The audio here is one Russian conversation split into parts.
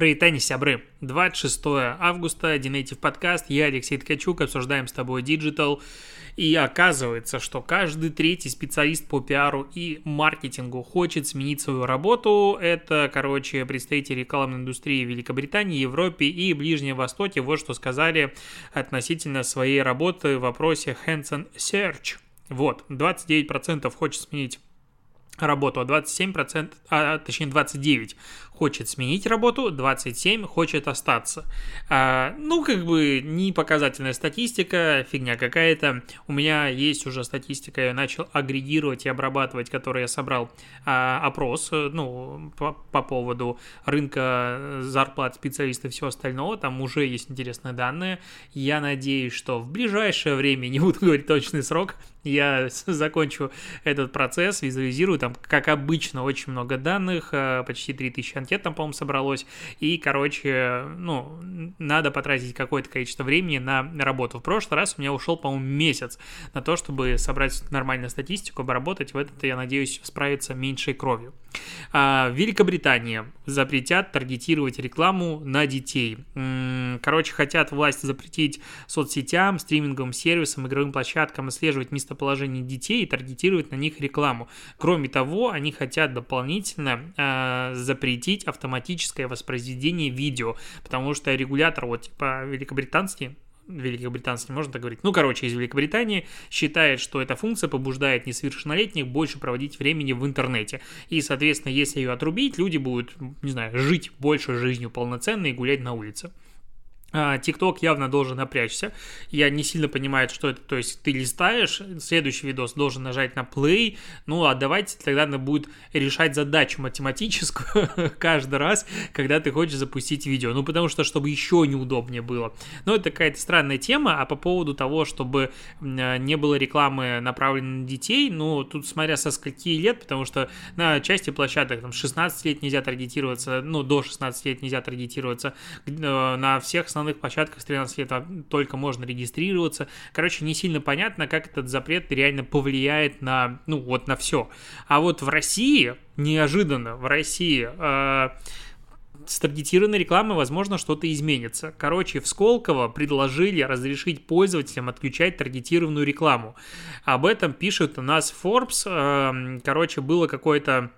Прывітанне, сябры. 26 августа, DNative подкаст, я Алексей Ткачук, обсуждаем с тобой digital. И оказывается, что каждый третий специалист по пиару и маркетингу хочет сменить свою работу. Это, короче, представители рекламной индустрии Великобритании, Европе и Ближнем Востоке. Вот что сказали относительно своей работы в вопросе Hands Search. Вот, 29% хочет сменить работу, а 27%, а, точнее 29% хочет сменить работу, 27 хочет остаться. А, ну, как бы не показательная статистика, фигня какая-то. У меня есть уже статистика, я начал агрегировать и обрабатывать, который я собрал а, опрос, ну, по, по поводу рынка зарплат специалистов и всего остального. Там уже есть интересные данные. Я надеюсь, что в ближайшее время, не буду говорить точный срок, я закончу этот процесс, визуализирую, там, как обычно, очень много данных, а, почти 3000 анкет там, по-моему, собралось, и, короче, ну, надо потратить какое-то количество времени на работу. В прошлый раз у меня ушел, по-моему, месяц на то, чтобы собрать нормальную статистику, обработать, в этот, я надеюсь, справиться меньшей кровью. А, в Великобритании запретят таргетировать рекламу на детей. Короче, хотят власти запретить соцсетям, стриминговым сервисам, игровым площадкам отслеживать местоположение детей и таргетировать на них рекламу. Кроме того, они хотят дополнительно э, запретить автоматическое воспроизведение видео, потому что регулятор, вот типа великобританский, великобританский, можно так говорить, ну, короче, из Великобритании, считает, что эта функция побуждает несовершеннолетних больше проводить времени в интернете. И, соответственно, если ее отрубить, люди будут, не знаю, жить больше жизнью полноценной и гулять на улице. TikTok а, явно должен напрячься. Я не сильно понимаю, что это. То есть ты листаешь, следующий видос должен нажать на play. Ну, а давайте тогда надо будет решать задачу математическую каждый раз, когда ты хочешь запустить видео. Ну, потому что, чтобы еще неудобнее было. Но это какая-то странная тема. А по поводу того, чтобы не было рекламы направленной на детей, ну, тут смотря со скольки лет, потому что на части площадок там 16 лет нельзя таргетироваться, ну, до 16 лет нельзя таргетироваться, э, на всех основных площадках с 13 лет только можно регистрироваться. Короче, не сильно понятно, как этот запрет реально повлияет на, ну, вот на все. А вот в России, неожиданно, в России... Э, с таргетированной рекламой, возможно, что-то изменится. Короче, в Сколково предложили разрешить пользователям отключать таргетированную рекламу. Об этом пишет у нас Forbes. Эм, короче, было какое-то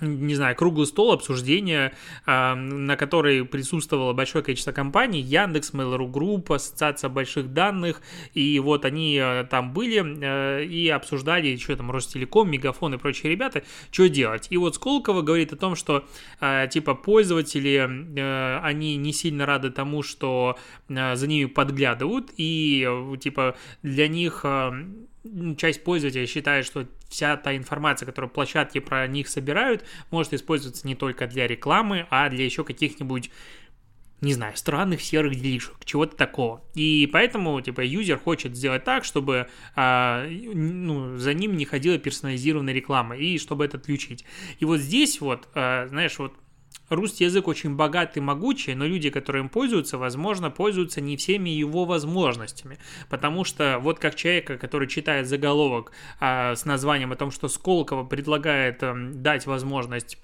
не знаю, круглый стол обсуждения, а, на который присутствовало большое количество компаний, Яндекс, Mail.ru Group, Ассоциация больших данных, и вот они а, там были э, и обсуждали, что там, Ростелеком, Мегафон и прочие ребята, что делать. И вот Сколково говорит о том, что, а, типа, пользователи, э, они не сильно рады тому, что за ними подглядывают, и, типа, для них часть пользователей считает, что вся та информация, которую площадки про них собирают, может использоваться не только для рекламы, а для еще каких-нибудь не знаю, странных серых делишек, чего-то такого. И поэтому, типа, юзер хочет сделать так, чтобы а, ну, за ним не ходила персонализированная реклама, и чтобы это отключить. И вот здесь вот, а, знаешь, вот Русский язык очень богатый и могучий, но люди, которые им пользуются, возможно, пользуются не всеми его возможностями. Потому что вот как человека, который читает заголовок а, с названием о том, что Сколково предлагает а, дать возможность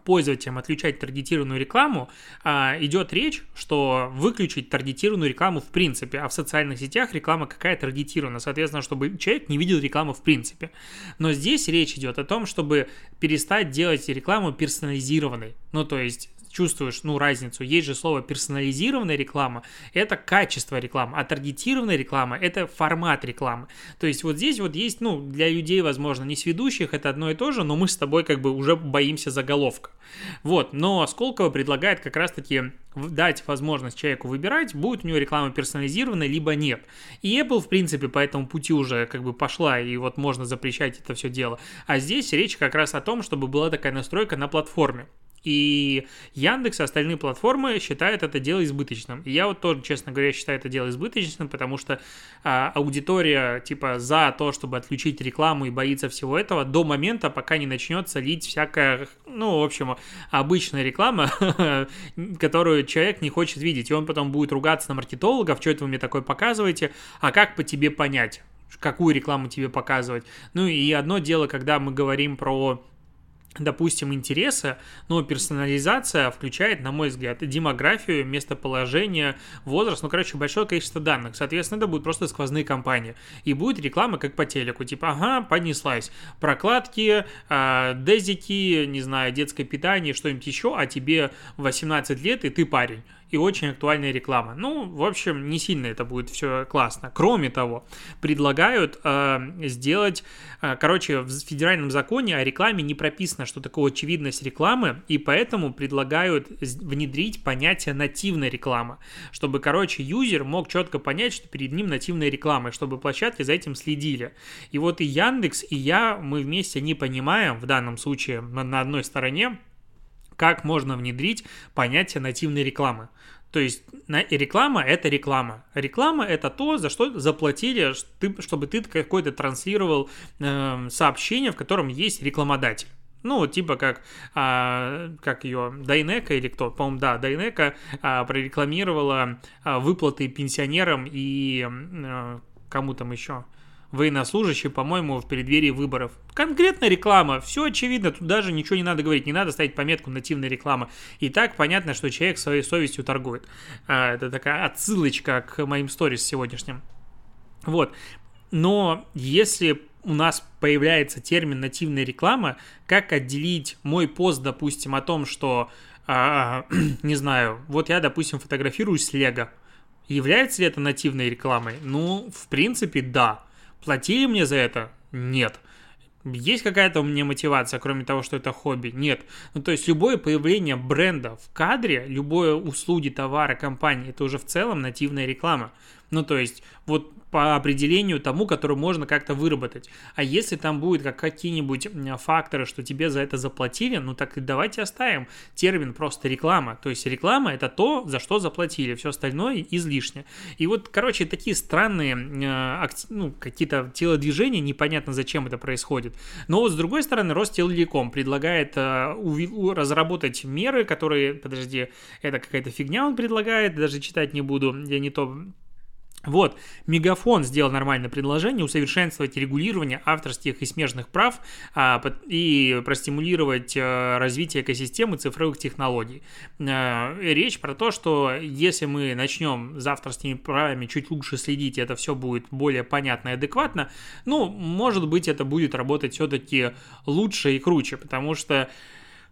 пользователям отключать таргетированную рекламу, а, идет речь, что выключить таргетированную рекламу в принципе, а в социальных сетях реклама какая таргетирована, соответственно, чтобы человек не видел рекламу в принципе. Но здесь речь идет о том, чтобы перестать делать рекламу персонализированной. Ну, то есть чувствуешь, ну, разницу. Есть же слово персонализированная реклама, это качество рекламы, а таргетированная реклама – это формат рекламы. То есть вот здесь вот есть, ну, для людей, возможно, не сведущих, это одно и то же, но мы с тобой как бы уже боимся заголовка. Вот, но Сколково предлагает как раз-таки дать возможность человеку выбирать, будет у него реклама персонализированная, либо нет. И Apple, в принципе, по этому пути уже как бы пошла, и вот можно запрещать это все дело. А здесь речь как раз о том, чтобы была такая настройка на платформе. И Яндекс и остальные платформы считают это дело избыточным. И я вот тоже, честно говоря, считаю это дело избыточным, потому что а, аудитория типа за то, чтобы отключить рекламу и боится всего этого до момента, пока не начнется лить всякая, ну, в общем, обычная реклама, которую человек не хочет видеть. И он потом будет ругаться на маркетологов, что это вы мне такое показываете, а как по тебе понять? какую рекламу тебе показывать. Ну и одно дело, когда мы говорим про допустим, интереса, но персонализация включает, на мой взгляд, демографию, местоположение, возраст, ну, короче, большое количество данных. Соответственно, это будут просто сквозные кампании. И будет реклама как по телеку, типа, ага, понеслась. Прокладки, э, дезики, не знаю, детское питание, что-нибудь еще, а тебе 18 лет, и ты парень и очень актуальная реклама. Ну, в общем, не сильно это будет все классно. Кроме того, предлагают э, сделать, э, короче, в федеральном законе о рекламе не прописано, что такое очевидность рекламы, и поэтому предлагают внедрить понятие нативной рекламы, чтобы, короче, юзер мог четко понять, что перед ним нативная реклама, и чтобы площадки за этим следили. И вот и Яндекс, и я, мы вместе не понимаем, в данном случае на одной стороне, как можно внедрить понятие нативной рекламы. То есть реклама – это реклама. Реклама – это то, за что заплатили, чтобы ты какой-то транслировал э, сообщение, в котором есть рекламодатель. Ну, типа как, а, как ее, Дайнека или кто, по-моему, да, Дайнека а, прорекламировала а, выплаты пенсионерам и а, кому там еще, военнослужащий, по-моему, в преддверии выборов. Конкретно реклама, все очевидно, тут даже ничего не надо говорить, не надо ставить пометку нативная реклама. И так понятно, что человек своей совестью торгует. А, это такая отсылочка к моим сторис сегодняшним. Вот. Но если у нас появляется термин нативная реклама, как отделить мой пост, допустим, о том, что, а, не знаю, вот я, допустим, фотографируюсь с Лего. Является ли это нативной рекламой? Ну, в принципе, да. Платили мне за это? Нет. Есть какая-то у меня мотивация, кроме того, что это хобби? Нет. Ну, то есть, любое появление бренда в кадре, любое услуги, товары, компании, это уже в целом нативная реклама. Ну, то есть, вот по определению тому, который можно как-то выработать. А если там будет как какие-нибудь факторы, что тебе за это заплатили, ну так давайте оставим термин просто реклама. То есть реклама это то, за что заплатили, все остальное излишне. И вот, короче, такие странные э, ну, какие-то телодвижения, непонятно зачем это происходит. Но вот с другой стороны, Ростелеком предлагает э, разработать меры, которые, подожди, это какая-то фигня он предлагает, даже читать не буду, я не то вот, Мегафон сделал нормальное предложение усовершенствовать регулирование авторских и смежных прав а, и простимулировать а, развитие экосистемы цифровых технологий. А, речь про то, что если мы начнем за авторскими правами чуть лучше следить, это все будет более понятно и адекватно, ну, может быть, это будет работать все-таки лучше и круче, потому что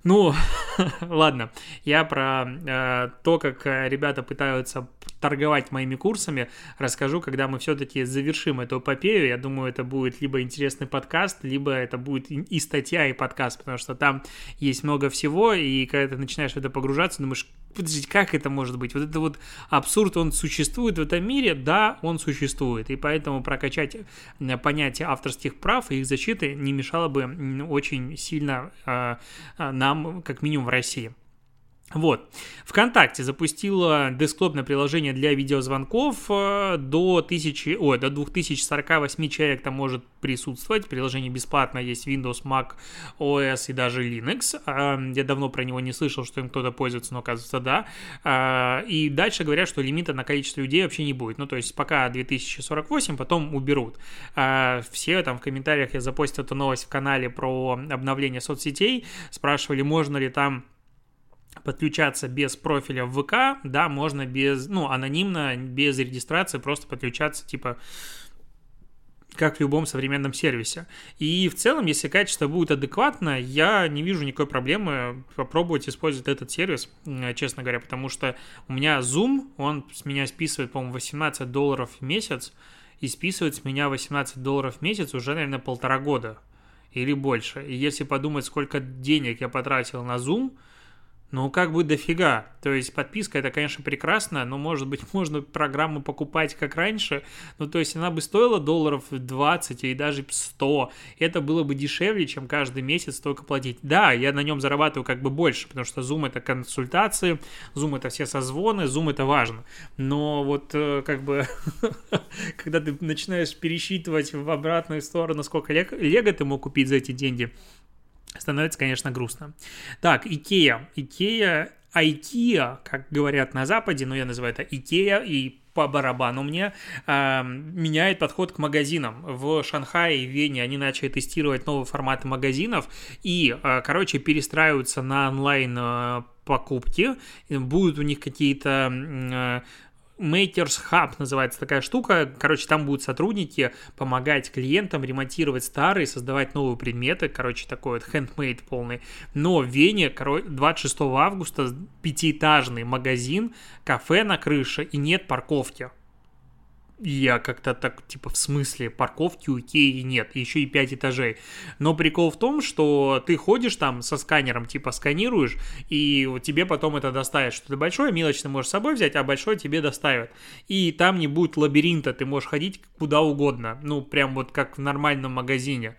ну, ладно, я про э, то, как э, ребята пытаются торговать моими курсами, расскажу, когда мы все-таки завершим эту эпопею. Я думаю, это будет либо интересный подкаст, либо это будет и статья, и подкаст, потому что там есть много всего, и когда ты начинаешь в это погружаться, думаешь, подождите, как это может быть? Вот это вот абсурд, он существует в этом мире? Да, он существует. И поэтому прокачать э, понятие авторских прав и их защиты не мешало бы очень сильно э, э, нам, как минимум в России. Вот. ВКонтакте запустила десктопное приложение для видеозвонков. Э, до, 1000, ой, до 2048 человек там может присутствовать. Приложение бесплатно, есть Windows, Mac, OS и даже Linux. Э, я давно про него не слышал, что им кто-то пользуется, но оказывается да. Э, и дальше говорят, что лимита на количество людей вообще не будет. Ну, то есть пока 2048, потом уберут. Все там в комментариях я запостил эту новость в канале про обновление соцсетей. Спрашивали, можно ли там подключаться без профиля в ВК, да, можно без, ну, анонимно, без регистрации просто подключаться, типа, как в любом современном сервисе. И в целом, если качество будет адекватно, я не вижу никакой проблемы попробовать использовать этот сервис, честно говоря, потому что у меня Zoom, он с меня списывает, по-моему, 18 долларов в месяц, и списывает с меня 18 долларов в месяц уже, наверное, полтора года или больше. И если подумать, сколько денег я потратил на Zoom – ну, как бы дофига. То есть подписка это, конечно, прекрасно, но, может быть, можно программу покупать как раньше. Ну, то есть она бы стоила долларов 20 или даже 100. Это было бы дешевле, чем каждый месяц столько платить. Да, я на нем зарабатываю как бы больше, потому что Zoom это консультации, Zoom это все созвоны, Zoom это важно. Но вот э, как бы, когда ты начинаешь пересчитывать в обратную сторону, сколько лего ты мог купить за эти деньги, становится, конечно, грустно. Так, Икея. Икея IKEA, как говорят на Западе, но я называю это IKEA, и по барабану мне, э, меняет подход к магазинам. В Шанхае и Вене они начали тестировать новые форматы магазинов и, э, короче, перестраиваются на онлайн э, покупки. Будут у них какие-то Makers Hub называется такая штука. Короче, там будут сотрудники помогать клиентам ремонтировать старые, создавать новые предметы. Короче, такой вот handmade полный. Но в Вене, короче, 26 августа пятиэтажный магазин, кафе на крыше и нет парковки я как-то так, типа, в смысле, парковки у нет, еще и 5 этажей. Но прикол в том, что ты ходишь там со сканером, типа, сканируешь, и вот тебе потом это доставят. Что-то большое, мелочь ты можешь с собой взять, а большое тебе доставят. И там не будет лабиринта, ты можешь ходить куда угодно. Ну, прям вот как в нормальном магазине.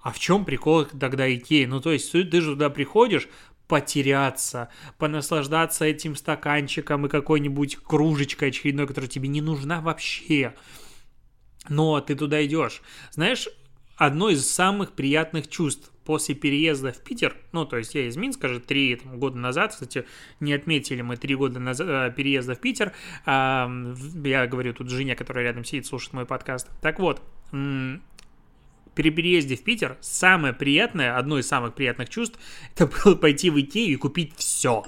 А в чем прикол тогда Икеи? Ну, то есть ты же туда приходишь, потеряться, понаслаждаться этим стаканчиком и какой-нибудь кружечкой очередной, которая тебе не нужна вообще. Но ты туда идешь. Знаешь, одно из самых приятных чувств после переезда в Питер, ну, то есть я из Минска же три там, года назад, кстати, не отметили мы три года назад э, переезда в Питер, я говорю тут Женя, которая рядом сидит, слушает мой подкаст. Так вот, при переезде в Питер самое приятное, одно из самых приятных чувств, это было пойти в Икею и купить все.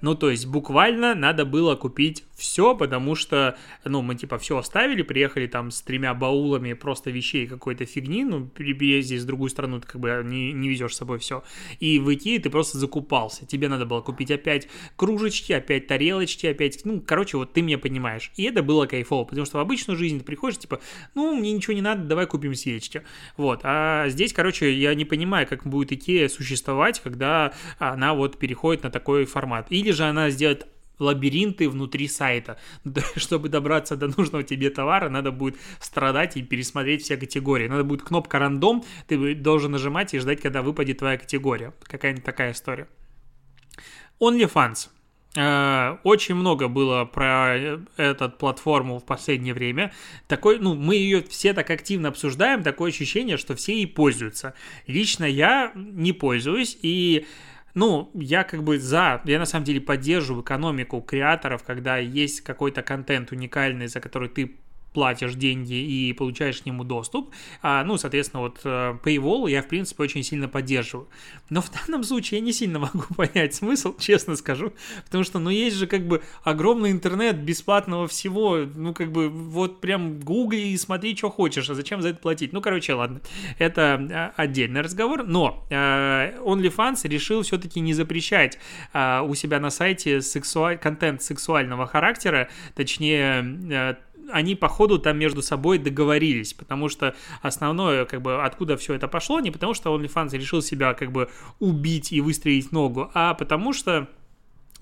Ну, то есть буквально надо было купить все, потому что, ну, мы типа все оставили, приехали там с тремя баулами просто вещей какой-то фигни, ну, при переезде в другую страну ты как бы не, не везешь с собой все. И в Икее ты просто закупался. Тебе надо было купить опять кружечки, опять тарелочки, опять, ну, короче, вот ты меня понимаешь. И это было кайфово, потому что в обычную жизнь ты приходишь, типа, ну, мне ничего не надо, давай купим свечки. Вот. А здесь, короче, я не понимаю, как будет Икея существовать, когда она вот переходит на такой формат. Или же она сделает лабиринты внутри сайта. Чтобы добраться до нужного тебе товара, надо будет страдать и пересмотреть все категории. Надо будет кнопка рандом, ты должен нажимать и ждать, когда выпадет твоя категория. Какая-нибудь такая история. OnlyFans. Э, очень много было про э, эту платформу в последнее время. Такой, ну, мы ее все так активно обсуждаем, такое ощущение, что все ей пользуются. Лично я не пользуюсь, и ну, я как бы за, я на самом деле поддерживаю экономику креаторов, когда есть какой-то контент уникальный, за который ты платишь деньги и получаешь к нему доступ. А, ну, соответственно, вот э, Paywall я, в принципе, очень сильно поддерживаю. Но в данном случае я не сильно могу понять смысл, честно скажу, потому что, ну, есть же как бы огромный интернет бесплатного всего, ну, как бы вот прям гугли и смотри, что хочешь, а зачем за это платить? Ну, короче, ладно, это а, отдельный разговор, но э, OnlyFans решил все-таки не запрещать э, у себя на сайте сексуаль... контент сексуального характера, точнее, э, они, походу, там между собой договорились, потому что основное, как бы, откуда все это пошло, не потому что OnlyFans решил себя, как бы, убить и выстроить ногу, а потому что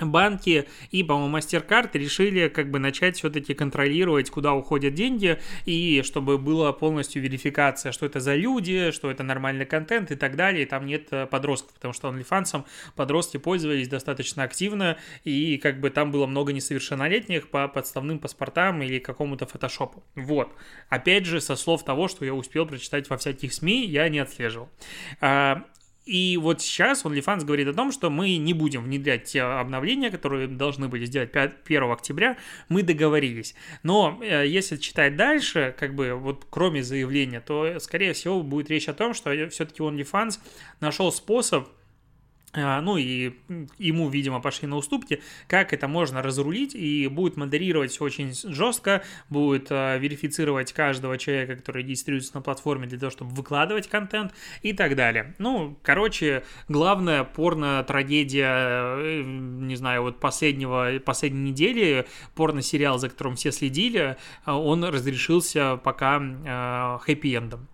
банки и, по-моему, MasterCard решили как бы начать все-таки контролировать, куда уходят деньги, и чтобы была полностью верификация, что это за люди, что это нормальный контент и так далее, и там нет э, подростков, потому что OnlyFans подростки пользовались достаточно активно, и как бы там было много несовершеннолетних по подставным паспортам или какому-то фотошопу. Вот. Опять же, со слов того, что я успел прочитать во всяких СМИ, я не отслеживал. И вот сейчас OnlyFans говорит о том, что мы не будем внедрять те обновления, которые должны были сделать 5, 1 октября, мы договорились. Но э, если читать дальше, как бы вот кроме заявления, то, скорее всего, будет речь о том, что все-таки OnlyFans нашел способ ну и ему, видимо, пошли на уступки, как это можно разрулить, и будет модерировать очень жестко, будет а, верифицировать каждого человека, который регистрируется на платформе для того, чтобы выкладывать контент и так далее. Ну, короче, главная порно-трагедия, э, не знаю, вот последнего, последней недели, порно-сериал, за которым все следили, а, он разрешился пока хэппи-эндом.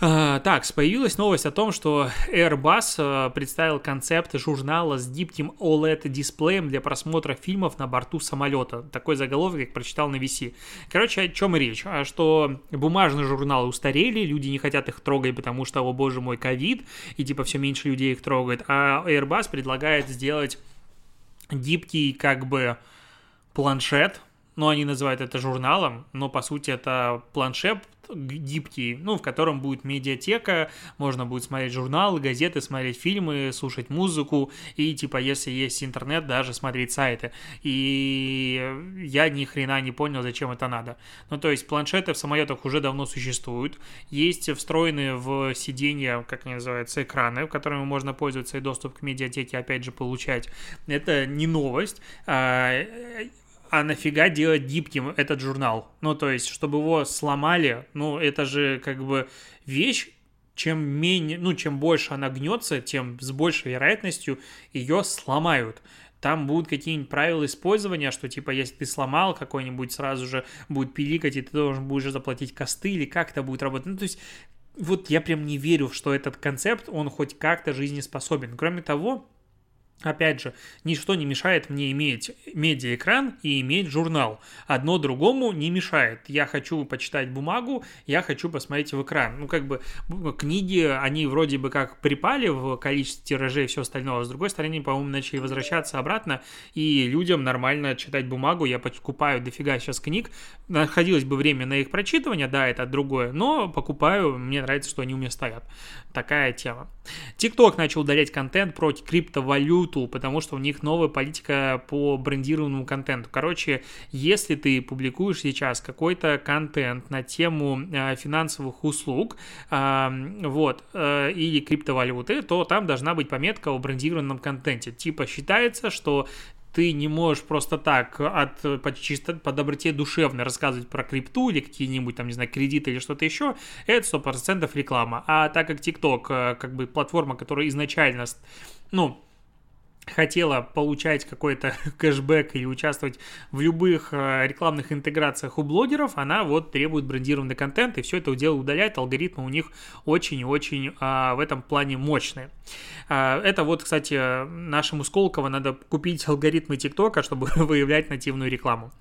Так, появилась новость о том, что Airbus uh, представил концепт журнала с гибким OLED-дисплеем для просмотра фильмов на борту самолета. Такой заголовок, как прочитал на VC. Короче, о чем речь? А что бумажные журналы устарели, люди не хотят их трогать, потому что, о боже мой, ковид, и типа все меньше людей их трогает. А Airbus предлагает сделать гибкий как бы планшет, но они называют это журналом, но по сути это планшет, гибкий, ну, в котором будет медиатека, можно будет смотреть журналы, газеты, смотреть фильмы, слушать музыку и, типа, если есть интернет, даже смотреть сайты. И я ни хрена не понял, зачем это надо. Ну, то есть планшеты в самолетах уже давно существуют, есть встроенные в сиденья, как они называются, экраны, которыми можно пользоваться и доступ к медиатеке, опять же, получать. Это не новость а, нафига делать гибким этот журнал? Ну, то есть, чтобы его сломали, ну, это же как бы вещь, чем менее, ну, чем больше она гнется, тем с большей вероятностью ее сломают. Там будут какие-нибудь правила использования, что типа если ты сломал какой-нибудь, сразу же будет пиликать, и ты должен будешь заплатить косты, или как это будет работать. Ну, то есть, вот я прям не верю, что этот концепт, он хоть как-то жизнеспособен. Кроме того, Опять же, ничто не мешает мне иметь медиаэкран и иметь журнал. Одно другому не мешает. Я хочу почитать бумагу, я хочу посмотреть в экран. Ну, как бы книги, они вроде бы как припали в количестве тиражей и все остальное. С другой стороны, по-моему, начали возвращаться обратно, и людям нормально читать бумагу. Я покупаю дофига сейчас книг. Находилось бы время на их прочитывание, да, это другое, но покупаю, мне нравится, что они у меня стоят. Такая тема. TikTok начал удалять контент про криптовалют YouTube, потому что у них новая политика по брендированному контенту. Короче, если ты публикуешь сейчас какой-то контент на тему э, финансовых услуг, э, вот, э, или криптовалюты, то там должна быть пометка о брендированном контенте. Типа считается, что ты не можешь просто так от, по, чисто, по доброте душевной рассказывать про крипту или какие-нибудь там, не знаю, кредиты или что-то еще, это 100% реклама. А так как TikTok, как бы платформа, которая изначально, ну, хотела получать какой-то кэшбэк или участвовать в любых э, рекламных интеграциях у блогеров, она вот требует брендированный контент, и все это дело удаляет, алгоритмы у них очень и очень а, в этом плане мощные. А, это вот, кстати, нашему Сколково надо купить алгоритмы ТикТока, чтобы выявлять нативную рекламу.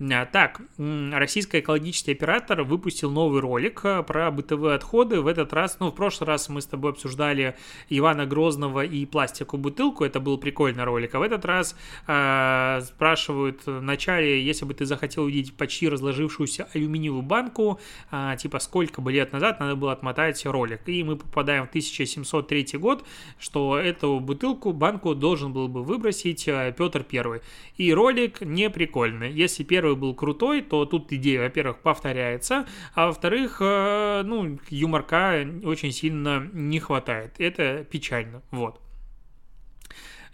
А, так, российский экологический оператор выпустил новый ролик э, про бытовые отходы. В этот раз, ну, в прошлый раз мы с тобой обсуждали Ивана Грозного и пластиковую бутылку, это был прикольный ролик. А в этот раз э, спрашивают вначале, если бы ты захотел увидеть почти разложившуюся алюминиевую банку, э, типа сколько бы лет назад надо было отмотать ролик. И мы попадаем в 1703 год, что эту бутылку, банку должен был бы выбросить э, Петр Первый. И ролик не прикольный. Если первый был крутой, то тут идея, во-первых, повторяется, а во-вторых, э, ну, юморка очень сильно не хватает. Это печально. Вот.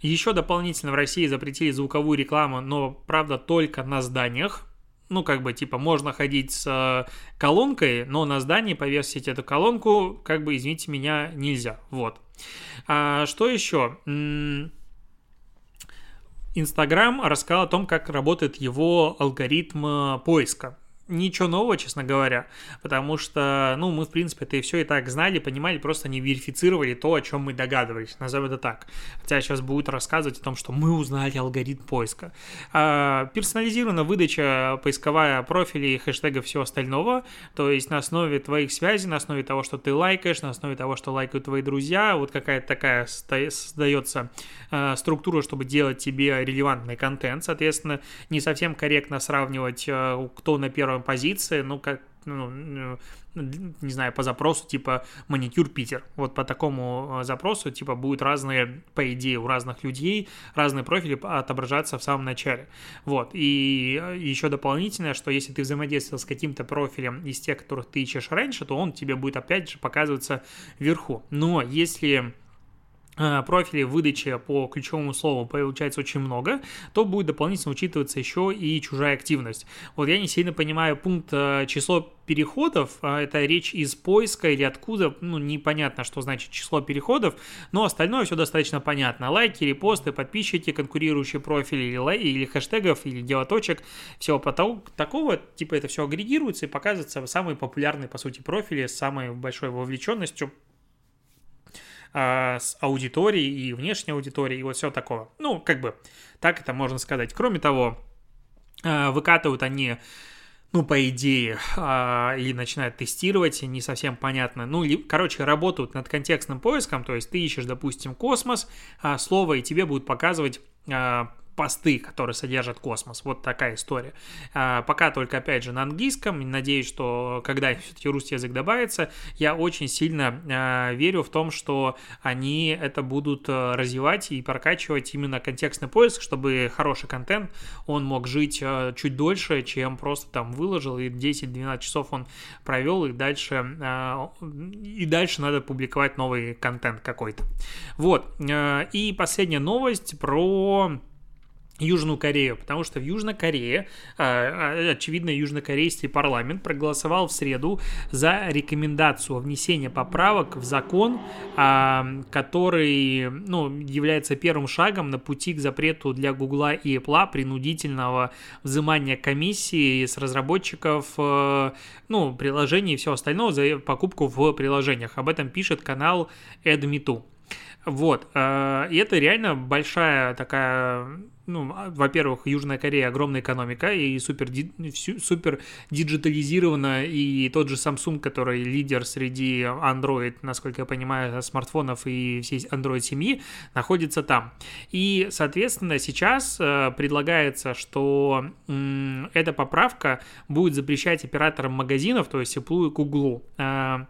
Еще дополнительно в России запретили звуковую рекламу, но, правда, только на зданиях. Ну, как бы, типа, можно ходить с э, колонкой, но на здании повесить эту колонку, как бы, извините меня, нельзя. Вот. А, что еще? Инстаграм рассказал о том, как работает его алгоритм э, поиска ничего нового, честно говоря, потому что, ну, мы, в принципе, это и все и так знали, понимали, просто не верифицировали то, о чем мы догадывались, назовем это так. Хотя сейчас будет рассказывать о том, что мы узнали алгоритм поиска. А, персонализирована выдача поисковая профилей, хэштегов, всего остального, то есть на основе твоих связей, на основе того, что ты лайкаешь, на основе того, что лайкают твои друзья, вот какая-то такая создается а, структура, чтобы делать тебе релевантный контент, соответственно, не совсем корректно сравнивать, а, кто на первом позиции, ну, как, ну, не знаю, по запросу типа маникюр Питер. Вот по такому э, запросу типа будут разные, по идее, у разных людей разные профили отображаться в самом начале. Вот. И э, еще дополнительное, что если ты взаимодействовал с каким-то профилем из тех, которых ты ищешь раньше, то он тебе будет опять же показываться вверху. Но если профилей выдачи по ключевому слову получается очень много, то будет дополнительно учитываться еще и чужая активность. Вот я не сильно понимаю пункт э, число переходов, а это речь из поиска или откуда, ну, непонятно, что значит число переходов, но остальное все достаточно понятно. Лайки, репосты, подписчики, конкурирующие профили или, лай, или хэштегов, или делоточек, всего потом, такого, типа это все агрегируется и показывается самые популярные, по сути, профили с самой большой вовлеченностью а, с аудиторией и внешней аудиторией, и вот все такое. Ну, как бы, так это можно сказать. Кроме того, а, выкатывают они ну, по идее, э, или начинают тестировать, не совсем понятно. Ну, короче, работают над контекстным поиском, то есть ты ищешь, допустим, космос, слово, и тебе будут показывать посты, которые содержат космос. Вот такая история. А, пока только, опять же, на английском. Надеюсь, что когда все-таки русский язык добавится, я очень сильно а, верю в том, что они это будут а, развивать и прокачивать именно контекстный поиск, чтобы хороший контент, он мог жить а, чуть дольше, чем просто там выложил, и 10-12 часов он провел, и дальше, а, и дальше надо публиковать новый контент какой-то. Вот. А, и последняя новость про Южную Корею, потому что в Южной Корее, а, а, очевидно, южнокорейский парламент проголосовал в среду за рекомендацию внесения поправок в закон, а, который ну, является первым шагом на пути к запрету для Гугла и Apple принудительного взимания комиссии с разработчиков ну, приложений и все остальное за покупку в приложениях. Об этом пишет канал AdMeToo. Вот, и это реально большая такая ну, во-первых, Южная Корея огромная экономика и супер, супер диджитализирована, и тот же Samsung, который лидер среди Android, насколько я понимаю, смартфонов и всей Android-семьи, находится там. И, соответственно, сейчас э, предлагается, что э, эта поправка будет запрещать операторам магазинов, то есть Apple и Google, э,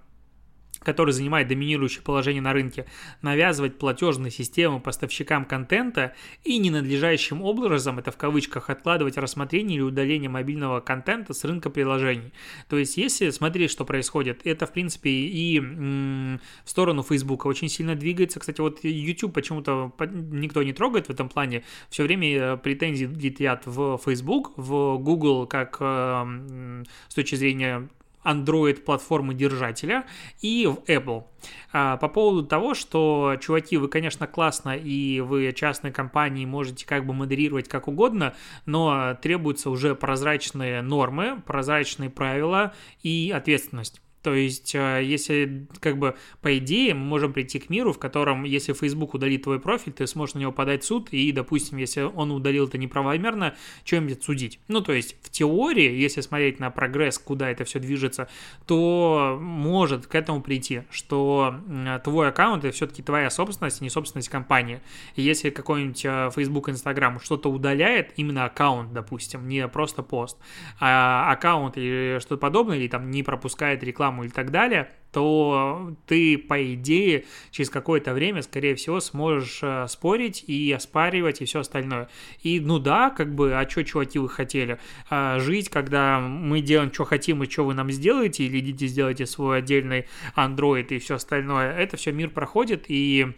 который занимает доминирующее положение на рынке, навязывать платежные системы поставщикам контента и ненадлежащим образом, это в кавычках, откладывать рассмотрение или удаление мобильного контента с рынка приложений. То есть, если смотреть, что происходит, это, в принципе, и в сторону Facebook очень сильно двигается. Кстати, вот YouTube почему-то никто не трогает в этом плане. Все время э, претензии летят в Facebook, в Google, как э, с точки зрения Android-платформы держателя и в Apple. А, по поводу того, что, чуваки, вы, конечно, классно, и вы частной компании можете как бы модерировать как угодно, но требуются уже прозрачные нормы, прозрачные правила и ответственность. То есть, э, если, как бы, по идее, мы можем прийти к миру, в котором, если Facebook удалит твой профиль, ты сможешь на него подать в суд, и, допустим, если он удалил это неправомерно, чем-нибудь судить. Ну, то есть, в теории, если смотреть на прогресс, куда это все движется, то может к этому прийти, что твой аккаунт это все-таки твоя собственность, а не собственность компании. И если какой-нибудь э, Facebook, Instagram что-то удаляет, именно аккаунт, допустим, не просто пост, а аккаунт или что-то подобное, или там не пропускает рекламу рекламу и так далее, то ты, по идее, через какое-то время, скорее всего, сможешь э, спорить и оспаривать и все остальное. И, ну да, как бы, а что, чуваки, вы хотели? А, жить, когда мы делаем, что хотим и что вы нам сделаете, или идите сделайте свой отдельный Android и все остальное. Это все мир проходит, и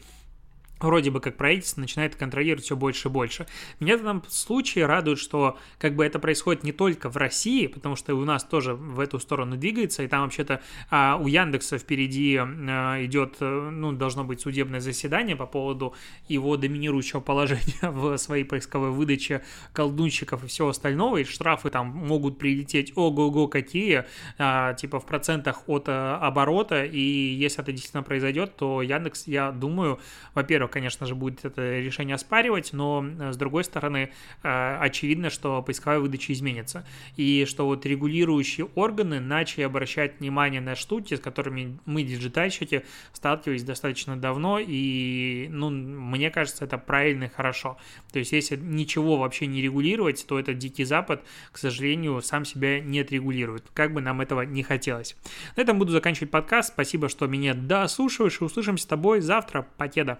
вроде бы как правительство начинает контролировать все больше и больше. Меня в этом случае радует, что как бы это происходит не только в России, потому что у нас тоже в эту сторону двигается, и там вообще-то а, у Яндекса впереди а, идет, э, ну, должно быть судебное заседание по поводу его доминирующего положения в своей поисковой выдаче колдунщиков и всего остального, и штрафы там могут прилететь ого-го какие, а, типа в процентах от а, оборота, и если это действительно произойдет, то Яндекс, я думаю, во-первых, конечно же, будет это решение оспаривать, но, э, с другой стороны, э, очевидно, что поисковая выдача изменится. И что вот регулирующие органы начали обращать внимание на штуки, с которыми мы, диджитальщики, сталкивались достаточно давно, и, ну, мне кажется, это правильно и хорошо. То есть, если ничего вообще не регулировать, то этот Дикий Запад, к сожалению, сам себя не отрегулирует, как бы нам этого не хотелось. На этом буду заканчивать подкаст. Спасибо, что меня дослушиваешь, и услышимся с тобой завтра. Покеда.